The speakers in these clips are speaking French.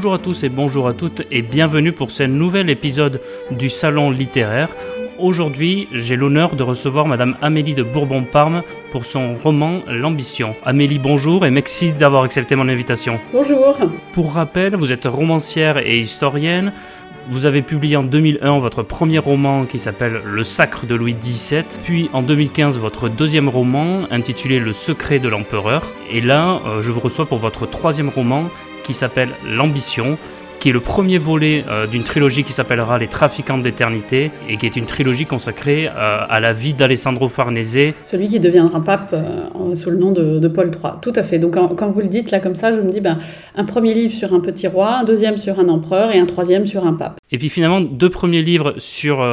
Bonjour à tous et bonjour à toutes et bienvenue pour ce nouvel épisode du Salon littéraire. Aujourd'hui, j'ai l'honneur de recevoir Madame Amélie de Bourbon-Parme pour son roman L'ambition. Amélie, bonjour et merci d'avoir accepté mon invitation. Bonjour. Pour rappel, vous êtes romancière et historienne. Vous avez publié en 2001 votre premier roman qui s'appelle Le Sacre de Louis XVII, puis en 2015 votre deuxième roman intitulé Le Secret de l'Empereur. Et là, euh, je vous reçois pour votre troisième roman qui s'appelle L'Ambition, qui est le premier volet euh, d'une trilogie qui s'appellera Les Trafiquants d'éternité et qui est une trilogie consacrée euh, à la vie d'Alessandro Farnese. Celui qui deviendra pape euh, sous le nom de, Paul III. Tout à fait. Donc quand, vous le dites là comme ça, je me dis ben, un premier livre sur un petit roi, un deuxième sur un empereur et un troisième sur un pape. Et puis finalement, deux premiers livres sur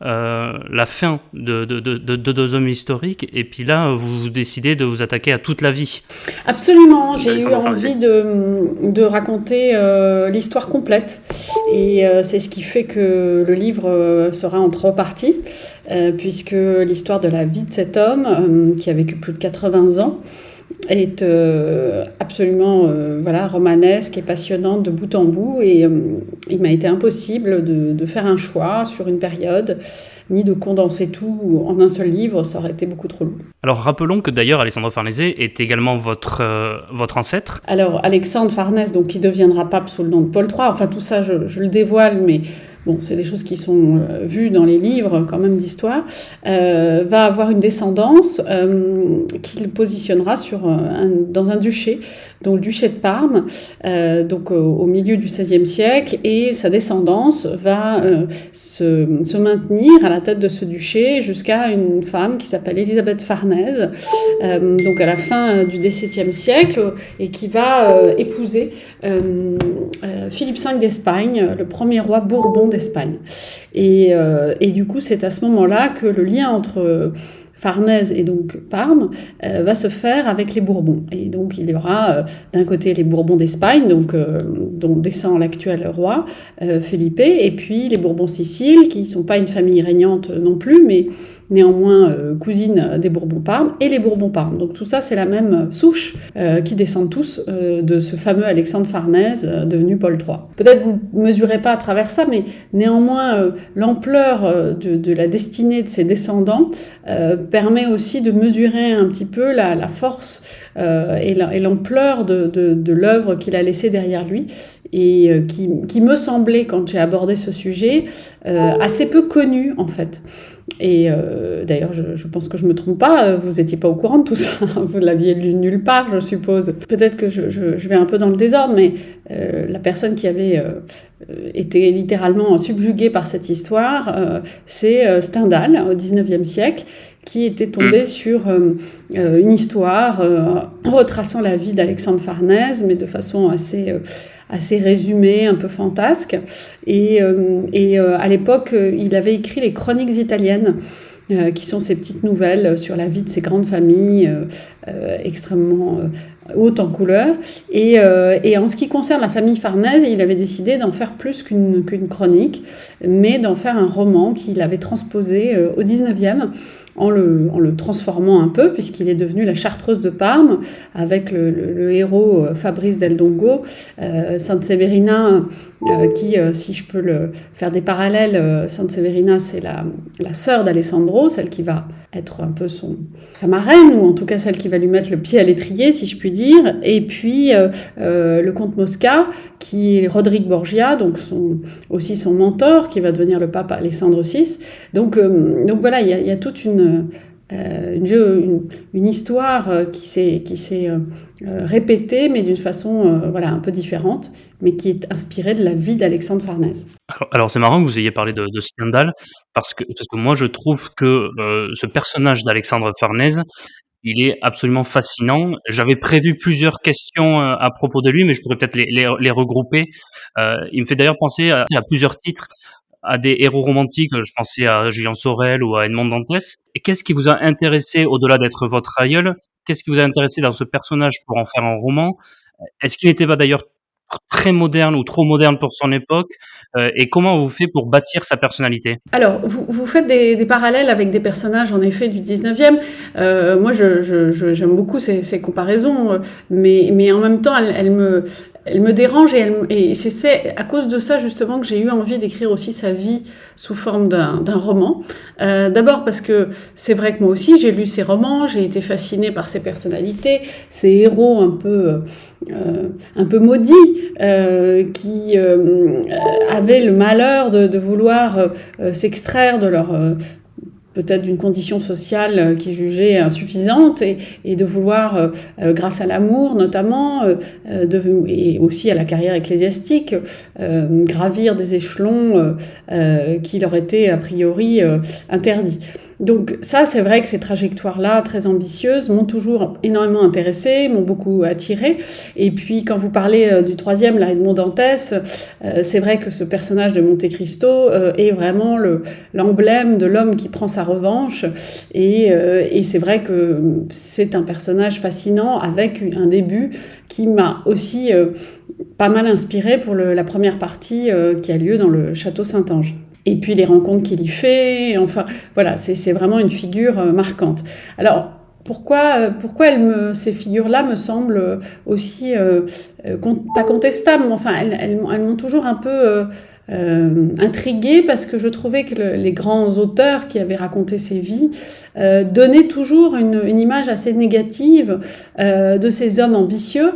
euh, la fin de, deux hommes historiques, et puis là, vous décidez de vous attaquer à toute la vie. Absolument, j'ai eu envie de, raconter euh, l'histoire complète, et euh, c'est ce qui fait que le livre sera en trois parties, puisque l'histoire de la vie de cet homme, qui a vécu plus de 80 ans, est euh, absolument euh, voilà, romanesque et passionnante de bout en bout. Et euh, il m'a été impossible de, de, faire un choix sur une période, ni de condenser tout en un seul livre, ça aurait été beaucoup trop long. Alors rappelons que d'ailleurs Alexandre Farnese est également votre, votre ancêtre. Alors Alexandre Farnese, donc, qui deviendra pape sous le nom de Paul III, enfin tout ça je, je le dévoile, mais c'est des choses qui sont euh, vues dans les livres quand même d'histoire, euh, va avoir une descendance euh, qu'il positionnera dans un duché, le duché de Parme, donc au, milieu du XVIe siècle, et sa descendance va se, se, maintenir à la tête de ce duché jusqu'à une femme qui s'appelle Elisabeth Farnèse, donc à la fin du XVIIe siècle, et qui va épouser Philippe V d'Espagne, le premier roi Bourbon d'Espagne. Et, euh, et, du coup, c'est à ce moment-là que le lien entre Farnèse et donc Parme euh, va se faire avec les Bourbons. Et donc il y aura euh, d'un côté les Bourbons d'Espagne, donc dont descend l'actuel roi Felipe, et puis les Bourbons Sicile, qui ne sont pas une famille régnante non plus, mais néanmoins euh, cousine des Bourbons-Parme, et les Bourbons-Parme. Donc tout ça, c'est la même souche euh, qui descendent tous euh, de ce fameux Alexandre Farnèse devenu Paul III. Peut-être vous ne mesurez pas à travers ça, mais néanmoins, l'ampleur de, la destinée de ses descendants permet aussi de mesurer un petit peu la, force et l'ampleur de, l'œuvre qu'il a laissée derrière lui et qui, qui, me semblait, quand j'ai abordé ce sujet, assez peu connu en fait. Et euh, d'ailleurs, je, pense que je me trompe pas, euh, vous n'étiez pas au courant de tout ça, vous l'aviez lu nulle part, je suppose. Peut-être que je, vais un peu dans le désordre, mais euh, la personne qui avait été littéralement subjuguée par cette histoire, c'est Stendhal, au 19e siècle, qui était tombé mm. sur une histoire retraçant la vie d'Alexandre Farnèse, mais de façon assez assez résumé, un peu fantasque. Et, euh, et euh, à l'époque, euh, il avait écrit les chroniques italiennes. qui sont ces petites nouvelles sur la vie de ces grandes familles extrêmement hautes en couleur. Et, et, en ce qui concerne la famille Farnèse, il avait décidé d'en faire plus qu'une qu'une chronique, mais d'en faire un roman qu'il avait transposé au 19e en le, transformant un peu, puisqu'il est devenu la chartreuse de Parme, avec le, héros euh, Fabrice Del Dongo, euh, Sainte Severina, euh, qui, si je peux faire des parallèles, Sainte Severina, c'est la, la sœur d'Alessandro, celle qui va être un peu son, sa marraine, ou en tout cas celle qui va lui mettre le pied à l'étrier, si je puis dire. Et puis le comte Mosca, qui est Rodrigue Borgia, donc aussi son mentor, qui va devenir le pape Alessandro VI. Donc, donc voilà, il y, y a toute une euh, une, une, histoire euh, qui s'est qui s'est euh, répétée, mais d'une façon voilà un peu différente, mais qui est inspirée de la vie d'Alexandre Farnèse. Alors, c'est marrant que vous ayez parlé de, de parce que parce que moi je trouve que ce personnage d'Alexandre Farnèse il est absolument fascinant. J'avais prévu plusieurs questions à propos de lui, mais je pourrais peut-être les, les, regrouper. il me fait d'ailleurs penser à, plusieurs titres à des héros romantiques, je pensais à Julien Sorel ou à Edmond Dantès. Et qu'est-ce qui vous a intéressé, au-delà d'être votre aïeul, qu'est-ce qui vous a intéressé dans ce personnage pour en faire un roman? Est-ce qu'il n'était pas d'ailleurs très moderne ou trop moderne pour son époque euh, Et comment vous faites pour bâtir sa personnalité? Alors, vous, vous faites des, parallèles avec des personnages, en effet, du 19e. Euh, moi, j'aime je, je, beaucoup ces, ces, comparaisons, mais, mais en même temps, elles, me, elle me dérange et, et c'est à cause de ça justement que j'ai eu envie d'écrire aussi sa vie sous forme d'un roman. Euh, D'abord parce que c'est vrai que moi aussi j'ai lu ses romans, j'ai été fascinée par ses personnalités, ses héros un peu euh, un peu maudits euh, qui euh, avaient le malheur de, de vouloir euh, s'extraire de leur peut-être d'une condition sociale euh, qui est insuffisante et, et de vouloir, euh, euh grâce à l'amour notamment, euh, de, et aussi à la carrière ecclésiastique, euh, gravir des échelons qui leur étaient a priori interdits. Donc ça, c'est vrai que ces trajectoires-là, très ambitieuses, m'ont toujours énormément intéressée, m'ont beaucoup attirée. Et puis quand vous parlez euh, du troisième, la Edmond Dantès, euh, c'est vrai que ce personnage de Monte Cristo euh, est vraiment l'emblème de l'homme qui prend sa revanche. Et, et c'est vrai que c'est un personnage fascinant avec un début qui m'a aussi pas mal inspiré pour le, la première partie qui a lieu dans le château Saint-Ange et puis les rencontres qu'il y fait. Enfin, voilà, c'est vraiment une figure euh, marquante. Alors, pourquoi, euh, pourquoi ces figures-là me semblent aussi, euh, pas contestables, mais enfin, elles, m'ont toujours un peu intriguée parce que je trouvais que le, les grands auteurs qui avaient raconté ces vies euh, donnaient toujours une, une, image assez négative euh, de ces hommes ambitieux,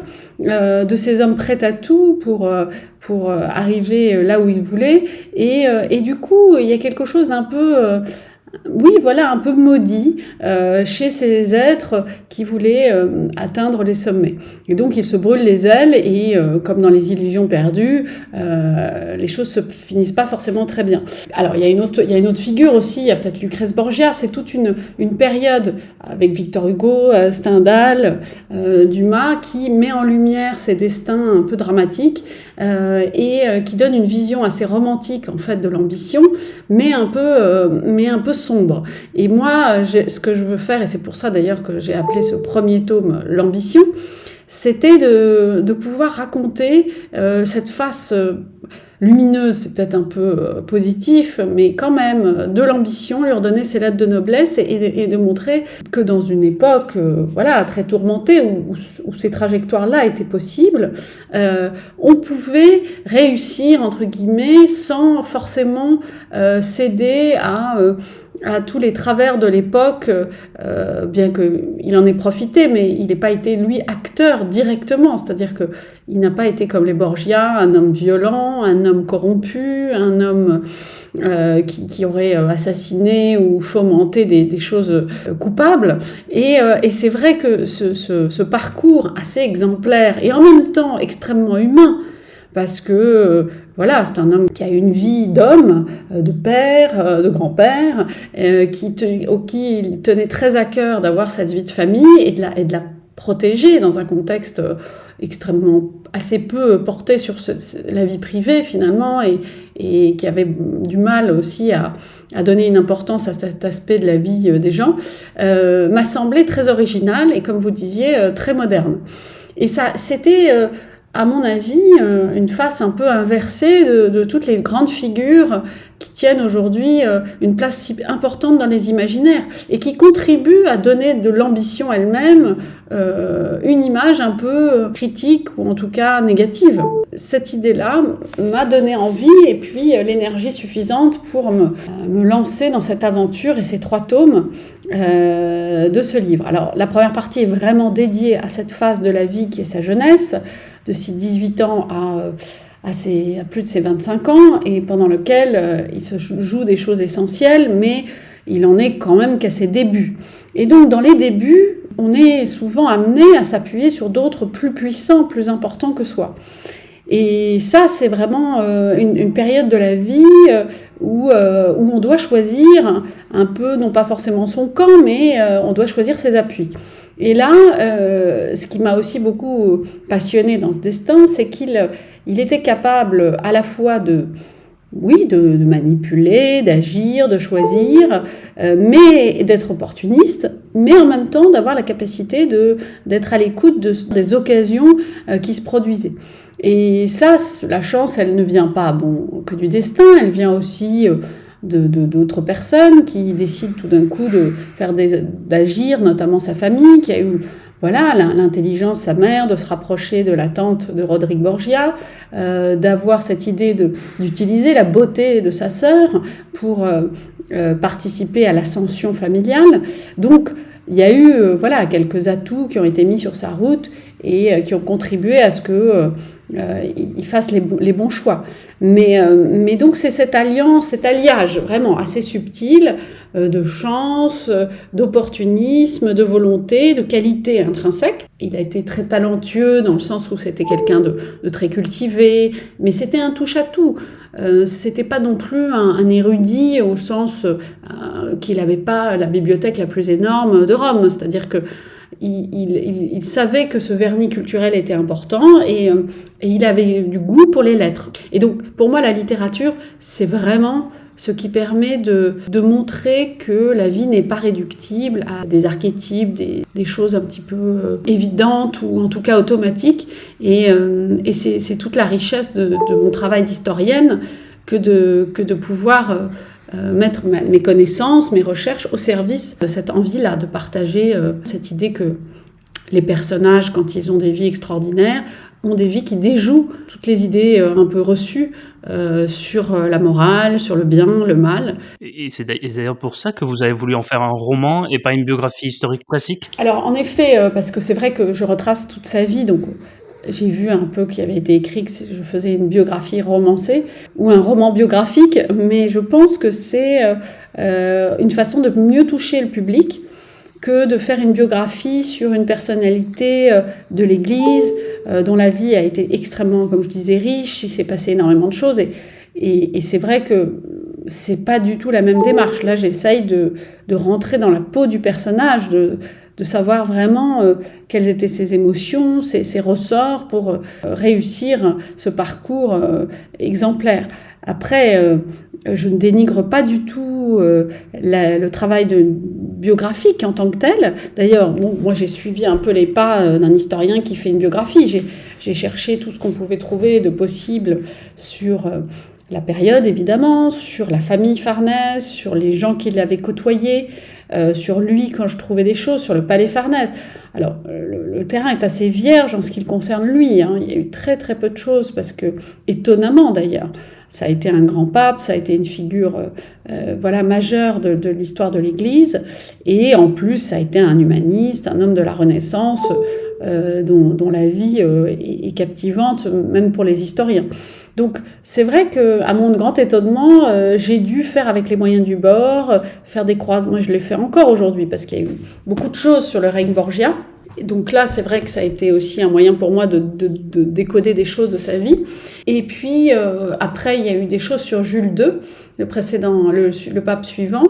euh, de ces hommes prêts à tout pour, euh, pour euh, arriver là où ils voulaient. Et, et du coup, il y a quelque chose d'un peu oui, voilà, un peu maudit euh, chez ces êtres qui voulaient euh, atteindre les sommets. Et donc, ils se brûlent les ailes et, euh, comme dans les illusions perdues, les choses se finissent pas forcément très bien. Alors, il y a une autre, figure aussi, il y a peut-être Lucrèce Borgia, c'est toute une, période avec Victor Hugo, Stendhal, Dumas, qui met en lumière ces destins un peu dramatiques et qui donne une vision assez romantique, en fait, de l'ambition, mais un peu, mais un peu sombre. Et moi, ce que je veux faire, et c'est pour ça d'ailleurs que j'ai appelé ce premier tome L'ambition, c'était de, de, pouvoir raconter euh, cette face euh, lumineuse, c'est peut-être un peu euh, positif, mais quand même de l'ambition, lui redonner ses lettres de noblesse et, de montrer que dans une époque euh, voilà très tourmentée où ces trajectoires-là étaient possibles, euh, on pouvait réussir entre guillemets sans forcément céder à à tous les travers de l'époque, euh, bien qu'il en ait profité, mais il n'ait pas été, lui, acteur directement. C'est-à-dire qu'il n'a pas été comme les Borgia, un homme violent, un homme corrompu, un homme euh, qui, aurait assassiné ou fomenté des, choses coupables. Et, euh, et c'est vrai que ce parcours assez exemplaire et en même temps extrêmement humain, parce que euh, voilà, c'est un homme qui a une vie d'homme, euh, de père, euh, de grand-père, qui au qui il tenait très à cœur d'avoir cette vie de famille et de la, et de la protéger dans un contexte extrêmement assez peu porté sur la vie privée finalement et, et, qui avait du mal aussi à, à, donner une importance à cet aspect de la vie des gens, m'a semblé très original et comme vous disiez, très moderne. Et ça, c'était... à mon avis, euh, une face un peu inversée de, toutes les grandes figures qui tiennent aujourd'hui euh, une place si importante dans les imaginaires et qui contribuent à donner de l'ambition elle-même euh, une image un peu critique ou en tout cas négative. Cette idée-là m'a donné envie et puis l'énergie suffisante pour me, lancer dans cette aventure et ces trois tomes de ce livre. Alors la première partie est vraiment dédiée à cette phase de la vie qui est sa jeunesse, de ses 18 ans à ses, à plus de ses 25 ans et pendant lequel euh, il se joue des choses essentielles, mais il en est quand même qu'à ses débuts. Et donc dans les débuts, on est souvent amené à s'appuyer sur d'autres plus puissants, plus importants que soi. Et ça, c'est vraiment euh, une, période de la vie euh, où, euh, où on doit choisir un peu, non pas forcément son camp, mais on doit choisir ses appuis. Et là, ce qui m'a aussi beaucoup passionné dans ce destin, c'est qu'il il était capable à la fois de, oui, de, de manipuler, d'agir, de choisir, euh, mais d'être opportuniste, mais en même temps d'avoir la capacité d'être à l'écoute de, des occasions euh, qui se produisaient. Et ça, la chance, elle ne vient pas bon, que du destin, elle vient aussi de d'autres personnes qui décident tout d'un coup de faire d'agir, notamment sa famille, qui a eu voilà l'intelligence, sa mère, de se rapprocher de la tante de Rodrigue Borgia, euh, d'avoir cette idée d'utiliser la beauté de sa sœur pour euh, euh, participer à l'ascension familiale. Donc il y a eu voilà quelques atouts qui ont été mis sur sa route et qui ont contribué à ce que il fasse les, les, bons choix. Mais, mais donc c'est cette alliance, cet alliage vraiment assez subtil euh, de chance, euh, d'opportunisme, de volonté, de qualité intrinsèque. Il a été très talentueux dans le sens où c'était quelqu'un de, très cultivé, mais c'était un touche-à-tout. Euh, c'était pas non plus un, érudit au sens qu'il n'avait pas la bibliothèque la plus énorme de Rome, c'est-à-dire que il, savait que ce vernis culturel était important et, et, il avait du goût pour les lettres. Et donc, pour moi, la littérature, c'est vraiment ce qui permet de, montrer que la vie n'est pas réductible à des archétypes, des, choses un petit peu euh, évidentes ou en tout cas automatiques. Et, euh, c'est toute la richesse de, mon travail d'historienne que de pouvoir euh, mettre mes connaissances, mes recherches au service de cette envie-là, de partager cette idée que les personnages, quand ils ont des vies extraordinaires, ont des vies qui déjouent toutes les idées un peu reçues euh, sur euh, la morale, sur le bien, le mal. Et c'est d'ailleurs pour ça que vous avez voulu en faire un roman et pas une biographie historique classique? Alors en effet, euh, parce que c'est vrai que je retrace toute sa vie, donc j'ai vu un peu qu'il avait été écrit que je faisais une biographie romancée ou un roman biographique, mais je pense que c'est une façon de mieux toucher le public que de faire une biographie sur une personnalité euh, de l'Église euh, dont la vie a été extrêmement, comme je disais, riche, il s'est passé énormément de choses. Et, c'est vrai que c'est pas du tout la même démarche. Là, j'essaye de, de, rentrer dans la peau du personnage, de savoir vraiment euh, quelles étaient ses émotions, ses, ressorts pour réussir ce parcours exemplaire. Après, je ne dénigre pas du tout le travail biographique en tant que tel. D'ailleurs, moi j'ai suivi un peu les pas euh, d'un historien qui fait une biographie. J'ai cherché tout ce qu'on pouvait trouver de possible sur euh, la période, évidemment, sur la famille Farnèse, sur les gens qui l'avaient côtoyé, euh, sur lui quand je trouvais des choses, sur le palais Farnèse. Alors, le, terrain est assez vierge en ce qui le concerne lui. Hein. Il y a eu très très peu de choses parce que, étonnamment d'ailleurs, ça a été un grand pape, ça a été une figure euh, euh, voilà majeure de, l'histoire de l'Église, et en plus ça a été un humaniste, un homme de la Renaissance euh, dont, la vie est, captivante même pour les historiens. Donc c'est vrai que à mon grand étonnement, j'ai dû faire avec les moyens du bord, faire des croisements. Moi je l'ai fait encore aujourd'hui parce qu'il y a eu beaucoup de choses sur le règne Borgia donc là, c'est vrai que ça a été aussi un moyen pour moi de, décoder des choses de sa vie. Et puis euh, après, il y a eu des choses sur Jules II, le précédent, le, pape suivant.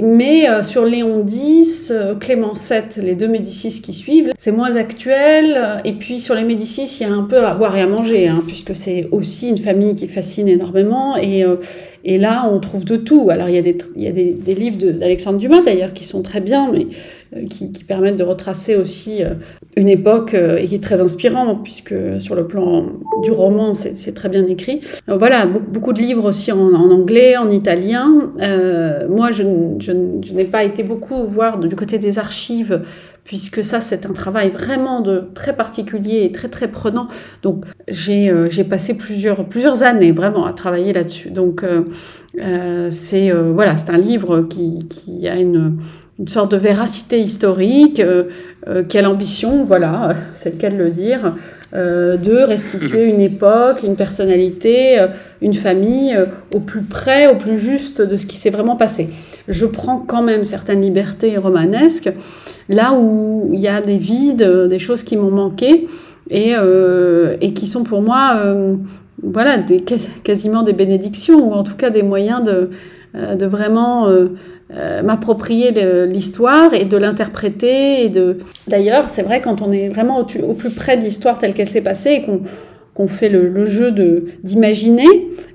Mais euh, sur Léon X, euh, Clément VII, les deux Médicis qui suivent, c'est moins actuel. Et puis sur les Médicis, il y a un peu à boire et à manger, hein, puisque c'est aussi une famille qui fascine énormément. Et, et là, on trouve de tout. Alors il y a des, livres d'Alexandre Dumas d'ailleurs qui sont très bien, mais euh, qui, permettent de retracer aussi euh, une époque euh, et qui est très inspirant puisque sur le plan du roman c'est très bien écrit. voilà, beaucoup de livres aussi en, anglais, en italien. moi je, n'ai pas été beaucoup voir du côté des archives puisque ça c'est un travail vraiment de très particulier et très très prenant. Donc j'ai passé plusieurs, années vraiment à travailler là-dessus. Donc c'est voilà, c'est un livre qui a une une sorte de véracité historique, euh, euh, quelle ambition, voilà, c'est le cas de le dire, euh, de restituer une époque, une personnalité, une famille au plus près, au plus juste de ce qui s'est vraiment passé. Je prends quand même certaines libertés romanesques, là où il y a des vides, des choses qui m'ont manqué et, et qui sont pour moi voilà, des, quasiment des bénédictions, ou en tout cas des moyens de, de vraiment euh, m'approprier l'histoire et de l'interpréter. Et de... D'ailleurs, c'est vrai, quand on est vraiment au, plus près de l'histoire telle qu'elle s'est passée et qu'on qu'on fait le, jeu d'imaginer,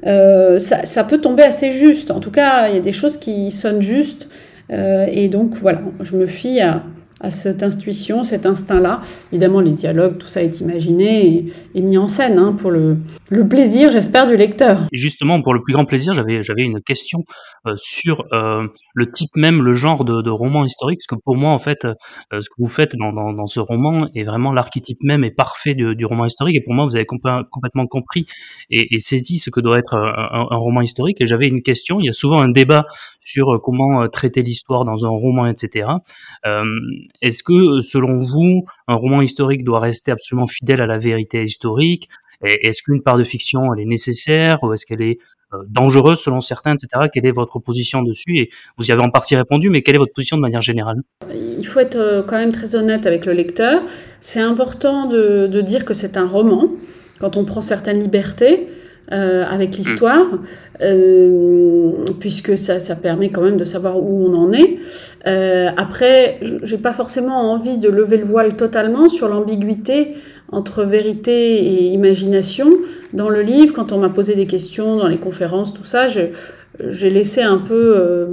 euh, ça, ça, peut tomber assez juste. En tout cas, il y a des choses qui sonnent justes. Euh, et donc, voilà, je me fie à, à cette intuition, cet instinct-là. Évidemment, les dialogues, tout ça est imaginé et, mis en scène hein, pour le, le plaisir, j'espère, du lecteur. Justement, pour le plus grand plaisir, j'avais une question euh, sur euh, le type même, le genre de, roman historique, parce que pour moi, en fait, euh, ce que vous faites dans, dans, ce roman est vraiment l'archétype même et parfait du, roman historique. Et pour moi, vous avez complètement compris et, et, saisi ce que doit être un, un roman historique. Et j'avais une question. Il y a souvent un débat sur comment traiter l'histoire dans un roman, etc. Est-ce que, selon vous, un roman historique doit rester absolument fidèle à la vérité historique Est-ce qu'une part de fiction, elle est nécessaire ou est-ce qu'elle est euh, dangereuse selon certains, etc. Quelle est votre position dessus? Et vous y avez en partie répondu, mais quelle est votre position de manière générale? Il faut être euh, quand même très honnête avec le lecteur. C'est important de, dire que c'est un roman. Quand on prend certaines libertés, euh, avec l'histoire, puisque ça, ça, permet quand même de savoir où on en est. Euh, après, j'ai pas forcément envie de lever le voile totalement sur l'ambiguïté entre vérité et imagination. Dans le livre, quand on m'a posé des questions dans les conférences, tout ça, j'ai laissé un peu euh,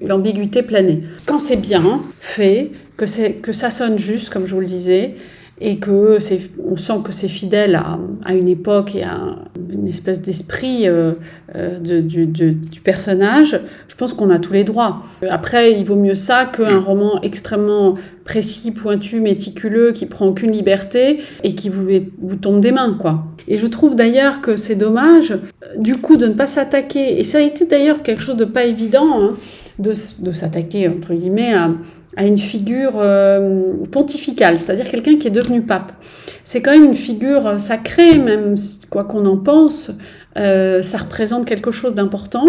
l'ambiguïté planer. Quand c'est bien fait, que, que ça sonne juste, comme je vous le disais, et que c'est, on sent que c'est fidèle à, une époque et à une espèce d'esprit euh, euh de, du, du, du, personnage, je pense qu'on a tous les droits. Après, il vaut mieux ça qu'un roman extrêmement précis, pointu, méticuleux, qui prend aucune liberté et qui vous, vous tombe des mains, quoi. Et je trouve d'ailleurs que c'est dommage, euh, du coup, de ne pas s'attaquer, et ça a été d'ailleurs quelque chose de pas évident, hein, de, de s'attaquer, entre guillemets, à, à une figure euh, pontificale, c'est-à-dire quelqu'un qui est devenu pape. C'est quand même une figure sacrée, même quoi qu'on en pense, euh, ça représente quelque chose d'important.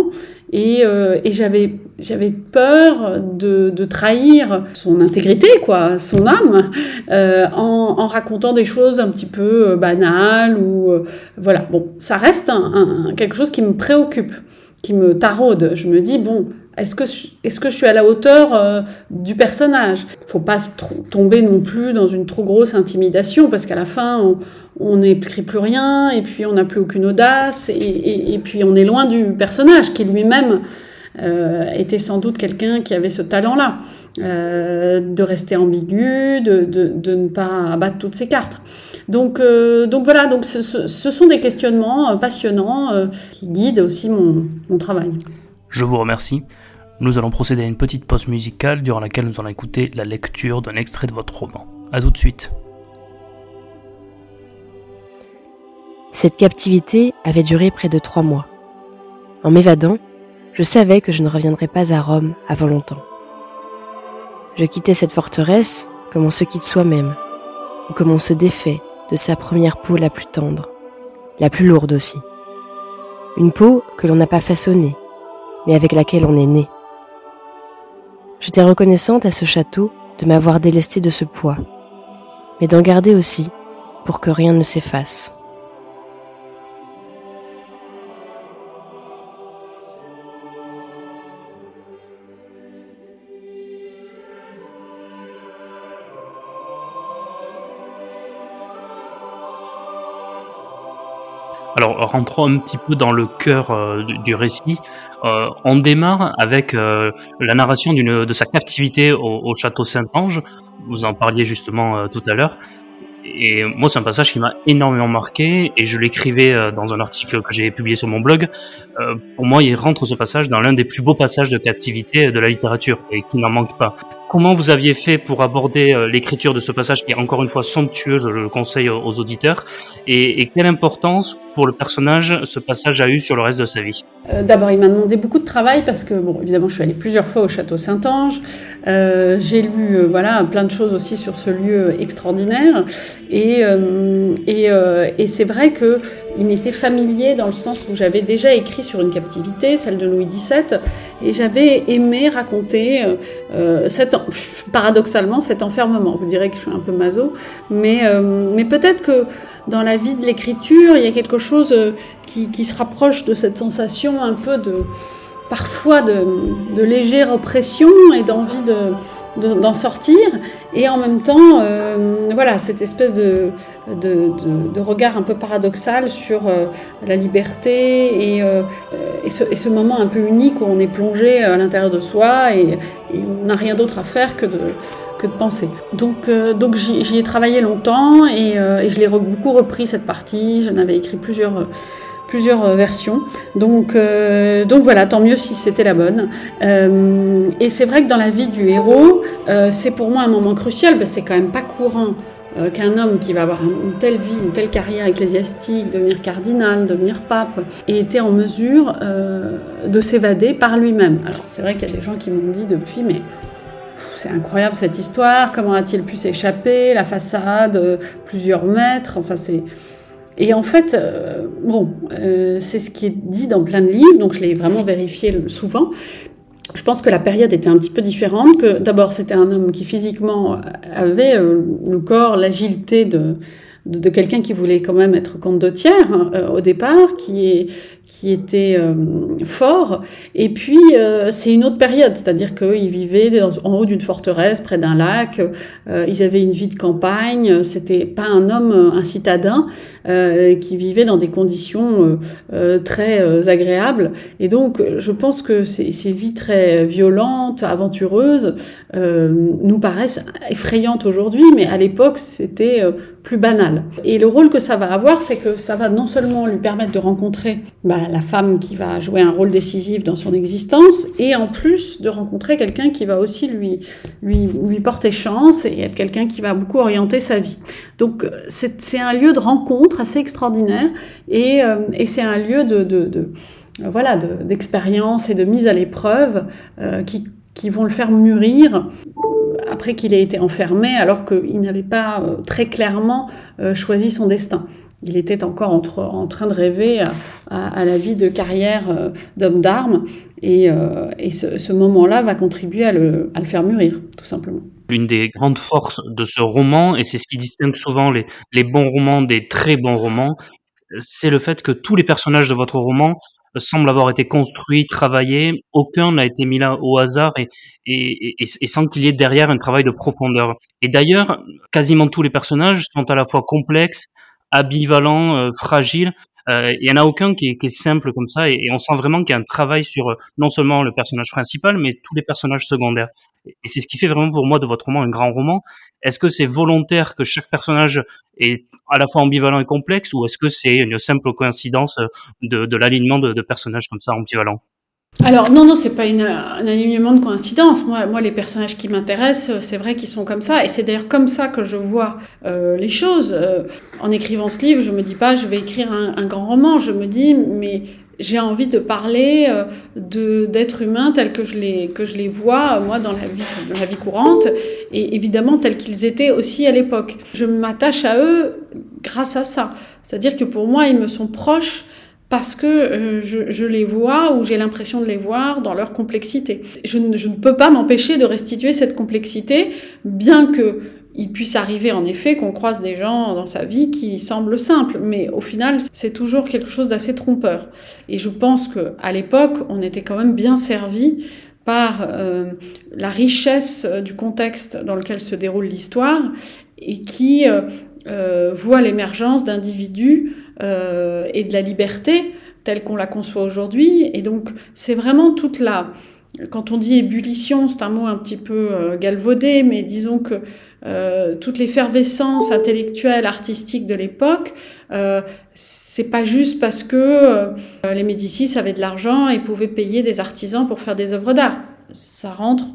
Et, euh, j'avais, j'avais peur de, trahir son intégrité, quoi, son âme, euh, en, racontant des choses un petit peu banales ou voilà. Bon, ça reste quelque chose qui me préoccupe, qui me taraude. Je me dis bon, est-ce que, je suis à la hauteur euh, du personnage? Il faut pas tomber non plus dans une trop grosse intimidation, parce qu'à la fin, on n'écrit plus rien, et puis on n'a plus aucune audace, et, puis on est loin du personnage, qui lui-même euh, était sans doute quelqu'un qui avait ce talent-là, euh, de rester ambigu, de, ne pas abattre toutes ses cartes. Donc, voilà, donc ce, sont des questionnements passionnants qui guident aussi mon travail. Je vous remercie. Nous allons procéder à une petite pause musicale durant laquelle nous allons écouter la lecture d'un extrait de votre roman. A tout de suite. Cette captivité avait duré près de trois mois. En m'évadant, je savais que je ne reviendrais pas à Rome avant longtemps. Je quittais cette forteresse comme on se quitte soi-même, ou comme on se défait de sa première peau la plus tendre, la plus lourde aussi. Une peau que l'on n'a pas façonnée, mais avec laquelle on est né. J'étais reconnaissante à ce château de m'avoir délesté de ce poids, mais d'en garder aussi pour que rien ne s'efface. Alors, rentrons un petit peu dans le cœur euh, du, récit. Euh, on démarre avec euh, la narration de sa captivité au, au château Saint-Ange. Vous en parliez justement tout à l'heure. Et moi, c'est un passage qui m'a énormément marqué, et je l'écrivais dans un article que j'ai publié sur mon blog. Euh, pour moi, il rentre ce passage dans l'un des plus beaux passages de captivité de la littérature, et qui n'en manque pas. Comment vous aviez fait pour aborder euh, l'écriture de ce passage qui est encore une fois somptueux, je le conseille aux auditeurs, et, quelle importance pour le personnage ce passage a eu sur le reste de sa vie? Euh, D'abord, il m'a demandé beaucoup de travail parce que, bon, évidemment, je suis allée plusieurs fois au château Saint-Ange. J'ai lu, voilà, plein de choses aussi sur ce lieu extraordinaire, et c'est vrai que il m'était familier dans le sens où j'avais déjà écrit sur une captivité, celle de Louis XVII, et j'avais aimé raconter euh, paradoxalement cet enfermement. Vous direz que je suis un peu maso, mais, euh, mais peut-être que dans la vie de l'écriture, il y a quelque chose euh, qui, se rapproche de cette sensation un peu de parfois de légère oppression et d'envie de, d'en sortir et en même temps, euh, voilà, cette espèce de, de, de, regard un peu paradoxal sur euh, la liberté et, euh, et, ce, et, ce, moment un peu unique où on est plongé à l'intérieur de soi et, et on n'a rien d'autre à faire que de, que de penser. Donc, donc j'y ai travaillé longtemps et, et je l'ai beaucoup repris cette partie. J'en avais écrit plusieurs plusieurs euh, versions. Donc, euh, donc voilà, tant mieux si c'était la bonne. Euh, et c'est vrai que dans la vie du héros, c'est pour moi un moment crucial, parce que c'est quand même pas courant qu'un homme qui va avoir une telle vie, une telle carrière ecclésiastique, devenir cardinal, devenir pape, ait été en mesure de s'évader par lui-même. Alors c'est vrai qu'il y a des gens qui m'ont dit depuis, mais c'est incroyable cette histoire, comment a-t-il pu s'échapper, la façade, plusieurs mètres, enfin c'est... Et en fait, euh, bon, euh, c'est ce qui est dit dans plein de livres, donc je l'ai vraiment vérifié souvent. Je pense que la période était un petit peu différente, que d'abord c'était un homme qui physiquement avait euh, le corps, l'agilité de, de, quelqu'un qui voulait quand même être comte de tiers hein, au départ, qui est qui était euh, fort. Et puis, euh, c'est une autre période, c'est-à-dire qu'ils vivaient en haut d'une forteresse, près d'un lac, euh, ils avaient une vie de campagne, c'était pas un homme, un citadin, qui vivait dans des conditions très agréables. Et donc, je pense que ces, ces vies très violentes, aventureuses, nous paraissent effrayantes aujourd'hui, mais à l'époque, c'était plus banal. Et le rôle que ça va avoir, c'est que ça va non seulement lui permettre de rencontrer bah, la femme qui va jouer un rôle décisif dans son existence, et en plus de rencontrer quelqu'un qui va aussi lui, lui, porter chance et être quelqu'un qui va beaucoup orienter sa vie. Donc c'est un lieu de rencontre assez extraordinaire, et, euh, c'est un lieu de, de voilà d'expérience et de mise à l'épreuve euh, qui, qui vont le faire mûrir après qu'il ait été enfermé alors qu'il n'avait pas euh, très clairement choisi son destin il était encore en train de rêver à, la vie de carrière euh, d'homme d'armes. Et, euh, ce, moment-là va contribuer à le, faire mûrir, tout simplement. L'une des grandes forces de ce roman, et c'est ce qui distingue souvent les, bons romans des très bons romans, c'est le fait que tous les personnages de votre roman semblent avoir été construits, travaillés. Aucun n'a été mis là au hasard et, et sans qu'il y ait derrière un travail de profondeur. Et d'ailleurs, quasiment tous les personnages sont à la fois complexes, ambivalent, euh, fragile. Euh, il y en a aucun qui est, qui est simple comme ça, et, on sent vraiment qu'il y a un travail sur euh, non seulement le personnage principal, mais tous les personnages secondaires. Et c'est ce qui fait vraiment pour moi de votre roman un grand roman. Est-ce que c'est volontaire que chaque personnage est à la fois ambivalent et complexe, ou est-ce que c'est une simple coïncidence de, de l'alignement de, de personnages comme ça ambivalents? Alors non, non, c'est pas un alignement de coïncidence. Moi, moi les personnages qui m'intéressent, c'est vrai qu'ils sont comme ça, et c'est d'ailleurs comme ça que je vois euh, les choses. Euh, en écrivant ce livre, je me dis pas, je vais écrire un, un grand roman. Je me dis, mais j'ai envie de parler euh, de d'êtres humains tels que je les que je les vois moi dans la vie dans la vie courante et évidemment tels qu'ils étaient aussi à l'époque. Je m'attache à eux grâce à ça. C'est-à-dire que pour moi, ils me sont proches parce que euh, je, je, les vois ou j'ai l'impression de les voir dans leur complexité. Je, ne, je ne peux pas m'empêcher de restituer cette complexité, bien que il puisse arriver en effet qu'on croise des gens dans sa vie qui semblent simples, mais au final c'est toujours quelque chose d'assez trompeur. Et je pense que à l'époque on était quand même bien servi par euh, la richesse euh, du contexte dans lequel se déroule l'histoire et qui euh, voit l'émergence d'individus euh, et de la liberté telle qu'on la conçoit aujourd'hui. Et donc, c'est vraiment toute la... Quand on dit ébullition, c'est un mot un petit peu euh, galvaudé, mais disons que euh, toute l'effervescence intellectuelle, artistique de l'époque, euh, c'est pas juste parce que les Médicis avaient de l'argent et pouvaient payer des artisans pour faire des œuvres d'art. Ça rentre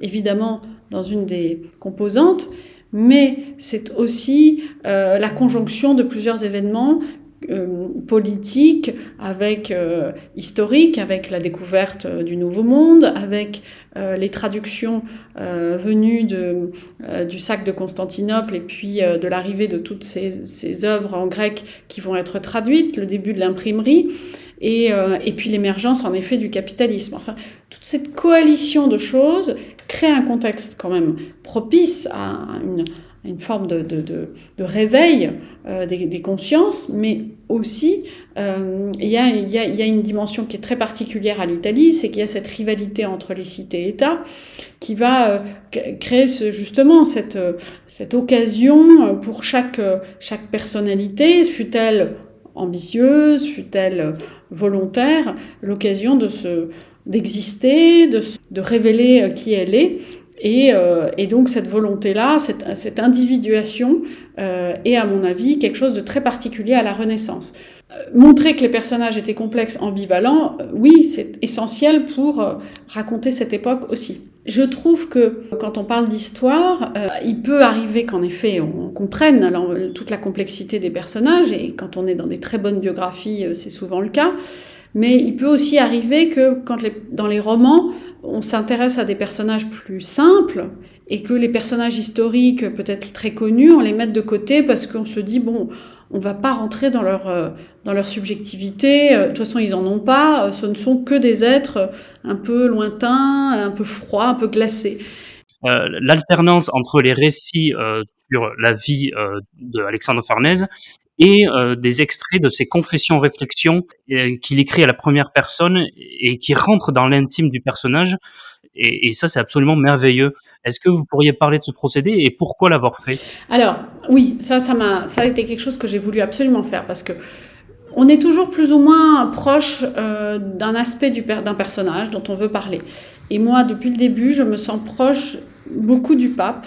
évidemment dans une des composantes, mais c'est aussi la conjonction de plusieurs événements euh, politiques, avec euh, historiques, avec la découverte euh, du Nouveau Monde, avec les traductions venues de, du sac de Constantinople et puis de l'arrivée de toutes ces, ces, œuvres en grec qui vont être traduites, le début de l'imprimerie. Et, et puis l'émergence en effet du capitalisme. Enfin, toute cette coalition de choses crée un contexte quand même propice à une, une forme de, de, de, de réveil euh, des, des, consciences, mais aussi euh, il, y a, y a, y a une dimension qui est très particulière à l'Italie, c'est qu'il y a cette rivalité entre les cités-États qui va euh, créer ce, justement cette, cette occasion pour chaque, chaque personnalité, fut-elle ambitieuse, fut-elle volontaire, l'occasion de se d'exister, de, de révéler qui elle est et, euh, et, donc cette volonté-là, cette, cette, individuation euh, est à mon avis quelque chose de très particulier à la Renaissance. Euh, montrer que les personnages étaient complexes, ambivalents, oui, c'est essentiel pour raconter cette époque aussi. Je trouve que quand on parle d'histoire, il peut arriver qu'en effet on comprenne toute la complexité des personnages, et quand on est dans des très bonnes biographies, c'est souvent le cas. Mais il peut aussi arriver que dans les romans, on s'intéresse à des personnages plus simples et que les personnages historiques, peut-être très connus, on les met de côté parce qu'on se dit, bon, on va pas rentrer dans leur, euh, dans leur subjectivité. Euh, de toute façon, ils en ont pas. Euh, ce ne sont que des êtres un peu lointains, un peu froids, un peu glacés. L'alternance entre les récits sur la vie euh, d'Alexandre Farnèse et des extraits de ses confessions réflexions qu'il écrit à la première personne et qui rentrent dans l'intime du personnage et, ça, c'est absolument merveilleux. Est-ce que vous pourriez parler de ce procédé et pourquoi l'avoir fait? Alors, oui, ça, ça m'a, ça a été quelque chose que j'ai voulu absolument faire parce que on est toujours plus ou moins proche euh, d'un aspect d'un personnage dont on veut parler. Et moi, depuis le début, je me sens proche beaucoup du pape,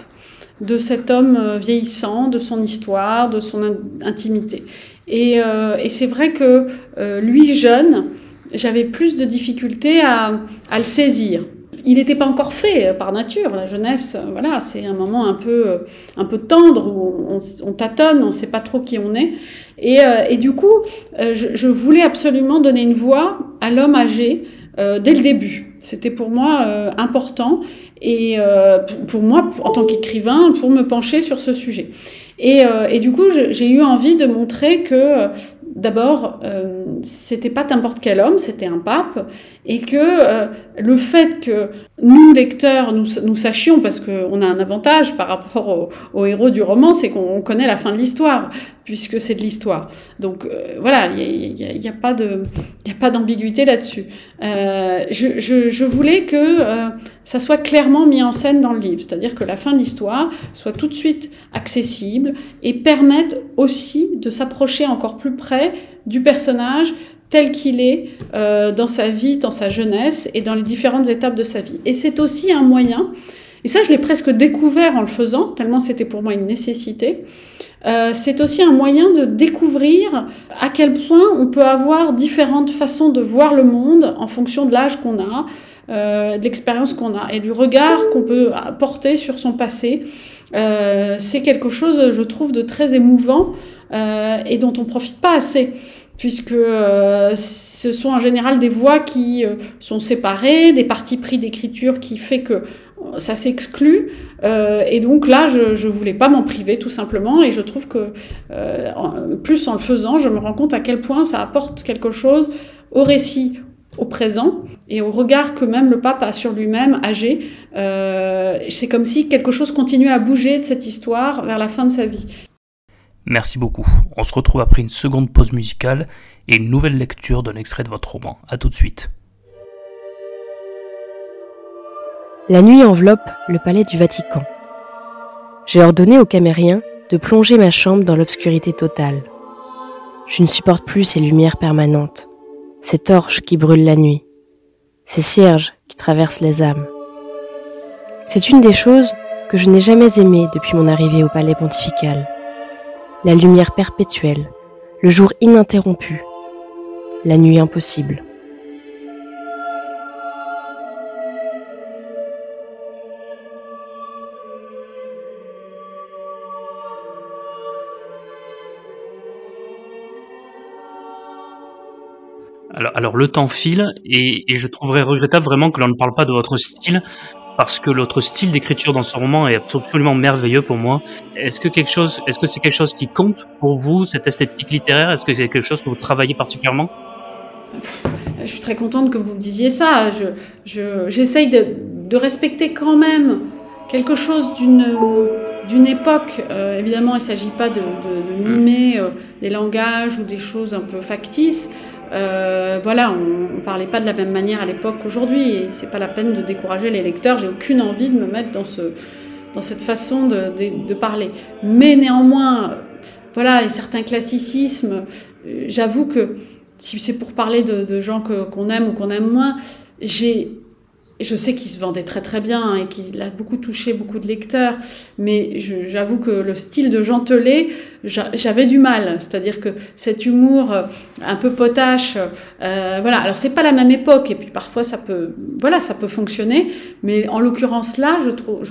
de cet homme euh, vieillissant, de son histoire, de son in intimité. Et, euh, et c'est vrai que euh, lui, jeune, j'avais plus de difficultés à, à le saisir il n'était pas encore fait euh, par nature. La jeunesse, euh, voilà, c'est un moment un peu, euh, un peu tendre où on, on tâtonne, on ne sait pas trop qui on est. Et, et du coup, je, je, voulais absolument donner une voix à l'homme âgé euh, dès le début. C'était pour moi euh, important et euh, pour moi, en tant qu'écrivain, pour me pencher sur ce sujet. Et, et du coup, j'ai eu envie de montrer que d'abord, euh, c'était pas n'importe quel homme, c'était un pape, et que euh, le fait que nous, lecteurs, nous, nous sachions, parce qu'on a un avantage par rapport au, au héros du roman, c'est qu'on connaît la fin de l'histoire, puisque c'est de l'histoire. Donc euh, voilà, il n'y a, y a, pas de, y a pas d'ambiguïté là-dessus. Euh, je, je, je, voulais que euh, ça soit clairement mis en scène dans le livre, c'est-à-dire que la fin de l'histoire soit tout de suite accessible et permette aussi de s'approcher encore plus près du personnage tel qu'il est euh, dans sa vie, dans sa jeunesse et dans les différentes étapes de sa vie. Et c'est aussi un moyen, et ça je l'ai presque découvert en le faisant, tellement c'était pour moi une nécessité, euh, c'est aussi un moyen de découvrir à quel point on peut avoir différentes façons de voir le monde en fonction de l'âge qu'on a, euh, de l'expérience qu'on a et du regard qu'on peut porter sur son passé. Euh, c'est quelque chose, je trouve, de très émouvant euh, et dont on profite pas assez puisque euh, ce sont en général des voix qui euh, sont séparées, des parties pris d'écriture qui fait que ça s'exclut. Euh, et donc là, je, je voulais pas m'en priver tout simplement. Et je trouve que euh, plus en le faisant, je me rends compte à quel point ça apporte quelque chose au récit, au présent et au regard que même le pape a sur lui-même, âgé. Euh, c'est comme si quelque chose continuait à bouger de cette histoire vers la fin de sa vie. Merci beaucoup. On se retrouve après une seconde pause musicale et une nouvelle lecture d'un extrait de votre roman. A tout de suite. La nuit enveloppe le palais du Vatican. J'ai ordonné aux camériens de plonger ma chambre dans l'obscurité totale. Je ne supporte plus ces lumières permanentes, ces torches qui brûlent la nuit, ces cierges qui traversent les âmes. C'est une des choses que je n'ai jamais aimées depuis mon arrivée au palais pontifical. La lumière perpétuelle, le jour ininterrompu, la nuit impossible. Alors, le temps file et, je trouverais regrettable vraiment que l'on ne parle pas de votre style parce que l'autre style d'écriture dans ce roman est absolument merveilleux pour moi. Est-ce que quelque chose, est-ce que c'est quelque chose qui compte pour vous cette esthétique littéraire? Est-ce que c'est quelque chose que vous travaillez particulièrement? Je suis très contente que vous me disiez ça. Je, je, j'essaye de respecter quand même quelque chose d'une d'une époque. Euh, évidemment, il ne s'agit pas de mimer euh, des langages ou des choses un peu factices. Euh, voilà, on, ne parlait pas de la même manière à l'époque qu'aujourd'hui, et c'est pas la peine de décourager les lecteurs. J'ai aucune envie de me mettre dans ce dans cette façon de, de, de parler. Mais néanmoins, voilà, et certains classicismes. Euh, j'avoue que si c'est pour parler de, de gens qu'on aime ou qu'on aime moins, j'ai je sais qu'il se vendait très très bien et qu'il a beaucoup touché beaucoup de lecteurs, mais j'avoue que le style de Jean j'avais du mal. C'est-à-dire que cet humour euh, un peu potache, euh, voilà. Alors c'est pas la même époque et puis parfois ça peut, voilà, ça peut fonctionner, mais en l'occurrence là, je trouve,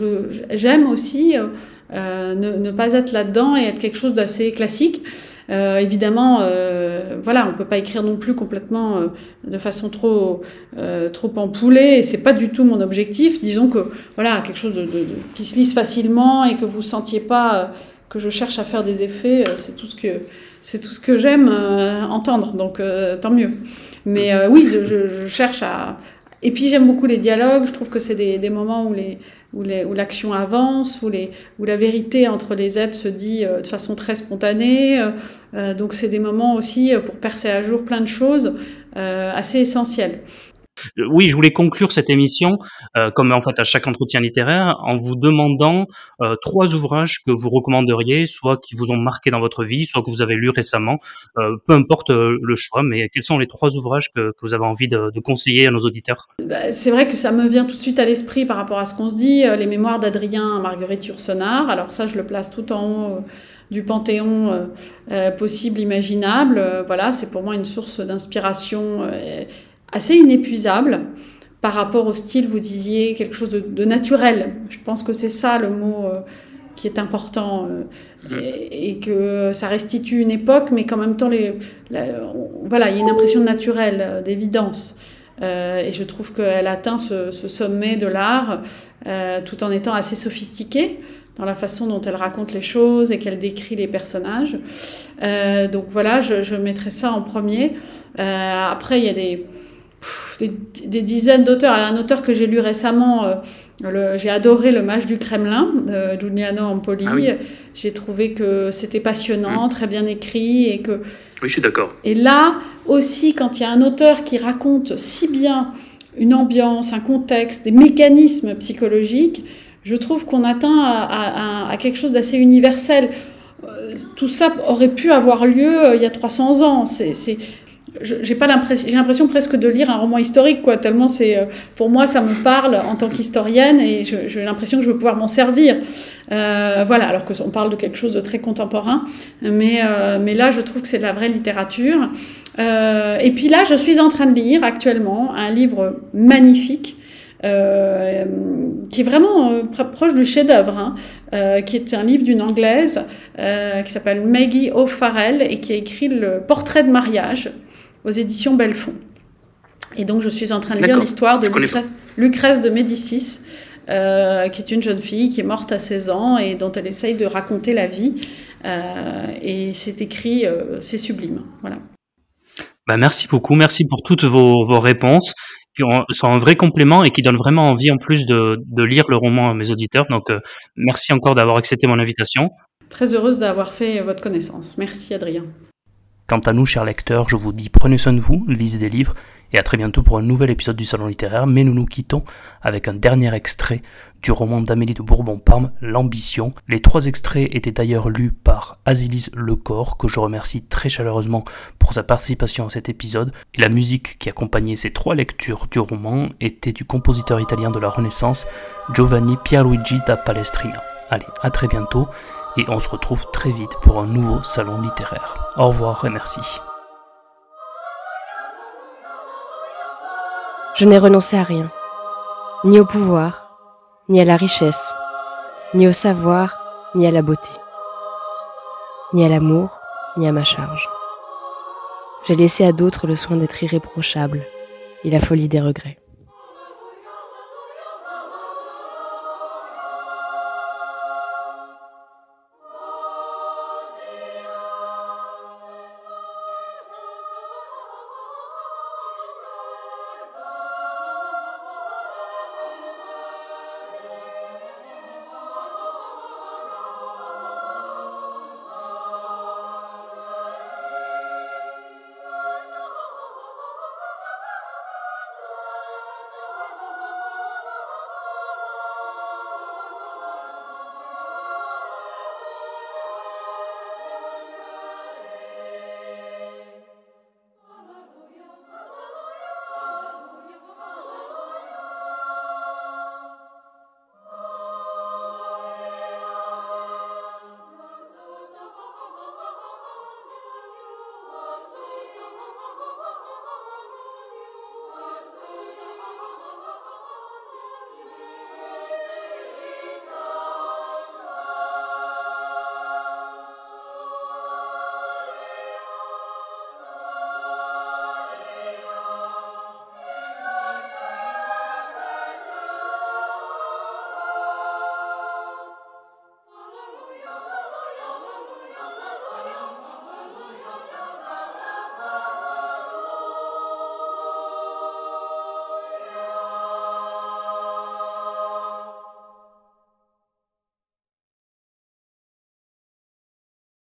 j'aime aussi euh, ne, ne, pas être là-dedans et être quelque chose d'assez classique. Euh, évidemment, euh, voilà, on peut pas écrire non plus complètement euh, de façon trop euh, trop empoulée. Et c'est pas du tout mon objectif. Disons que voilà, quelque chose de, de, de, qui se lise facilement et que vous sentiez pas euh, que je cherche à faire des effets. c'est tout ce que c'est tout ce que j'aime entendre. Donc tant mieux. Mais oui, je, je, cherche à et puis j'aime beaucoup les dialogues. Je trouve que c'est des, des moments où les où l'action avance, où, les, où la vérité entre les êtres se dit euh, de façon très spontanée. Euh, donc c'est des moments aussi euh, pour percer à jour plein de choses assez essentielles. Oui, je voulais conclure cette émission, euh, comme en fait à chaque entretien littéraire, en vous demandant euh, trois ouvrages que vous recommanderiez, soit qui vous ont marqué dans votre vie, soit que vous avez lu récemment, euh, peu importe euh, le choix, mais quels sont les trois ouvrages que, vous avez envie de, conseiller à nos auditeurs? Bah, C'est vrai que ça me vient tout de suite à l'esprit par rapport à ce qu'on se dit, euh, les mémoires d'Adrien Marguerite Yourcenar, alors ça je le place tout en haut du panthéon euh, euh, possible, imaginable. Euh, voilà, c'est pour moi une source d'inspiration assez inépuisable par rapport au style, vous disiez quelque chose de, de naturel. Je pense que c'est ça le mot euh, qui est important euh, mmh. et, et, que ça restitue une époque, mais qu'en même temps, les, la, on, voilà, il y a une impression de naturel, euh, d'évidence. Euh, et je trouve qu'elle atteint ce, ce, sommet de l'art tout en étant assez sophistiquée dans la façon dont elle raconte les choses et qu'elle décrit les personnages. Donc voilà, je, je mettrai ça en premier. après, il y a des des, des, dizaines d'auteurs. Un auteur que j'ai lu récemment, euh, j'ai adoré Le Mage du Kremlin de Giuliano Ampoli. Ah oui. J'ai trouvé que c'était passionnant, mmh. très bien écrit et que. Oui, je suis d'accord. Et là aussi, quand il y a un auteur qui raconte si bien une ambiance, un contexte, des mécanismes psychologiques, je trouve qu'on atteint à, à, à, quelque chose d'assez universel. Euh, tout ça aurait pu avoir lieu euh, il y a 300 ans. C'est j'ai pas l'impression j'ai l'impression presque de lire un roman historique quoi tellement c'est euh, pour moi ça me parle en tant qu'historienne et j'ai l'impression que je veux pouvoir m'en servir. Euh, voilà alors que on parle de quelque chose de très contemporain mais euh, mais là je trouve que c'est de la vraie littérature. Et puis là je suis en train de lire actuellement un livre magnifique qui est vraiment proche du chef-d'œuvre, hein, qui est un livre d'une anglaise qui s'appelle Maggie O'Farrell et qui a écrit le portrait de mariage aux éditions Belfond. Et donc, je suis en train de lire l'histoire de Lucrèce, Lucrèce, de Médicis, euh, qui est une jeune fille qui est morte à 16 ans et dont elle essaye de raconter la vie. Euh, et c'est écrit, euh, c'est sublime. Voilà. Bah merci beaucoup, merci pour toutes vos, vos réponses qui ont, sont un vrai complément et qui donnent vraiment envie en plus de, de lire le roman à mes auditeurs. Donc merci encore d'avoir accepté mon invitation. Très heureuse d'avoir fait votre connaissance. Merci Adrien. Quant à nous, chers lecteurs, je vous dis prenez soin de vous, lisez des livres, et à très bientôt pour un nouvel épisode du Salon littéraire, mais nous nous quittons avec un dernier extrait du roman d'Amélie de Bourbon-Parme, L'ambition. Les trois extraits étaient d'ailleurs lus par Asilis Lecor, que je remercie très chaleureusement pour sa participation à cet épisode. Et la musique qui accompagnait ces trois lectures du roman était du compositeur italien de la Renaissance, Giovanni Pierluigi da Palestrina. Allez, à très bientôt et on se retrouve très vite pour un nouveau salon littéraire. Au revoir et merci. Je n'ai renoncé à rien, ni au pouvoir, ni à la richesse, ni au savoir, ni à la beauté, ni à l'amour, ni à ma charge. J'ai laissé à d'autres le soin d'être irréprochable et la folie des regrets.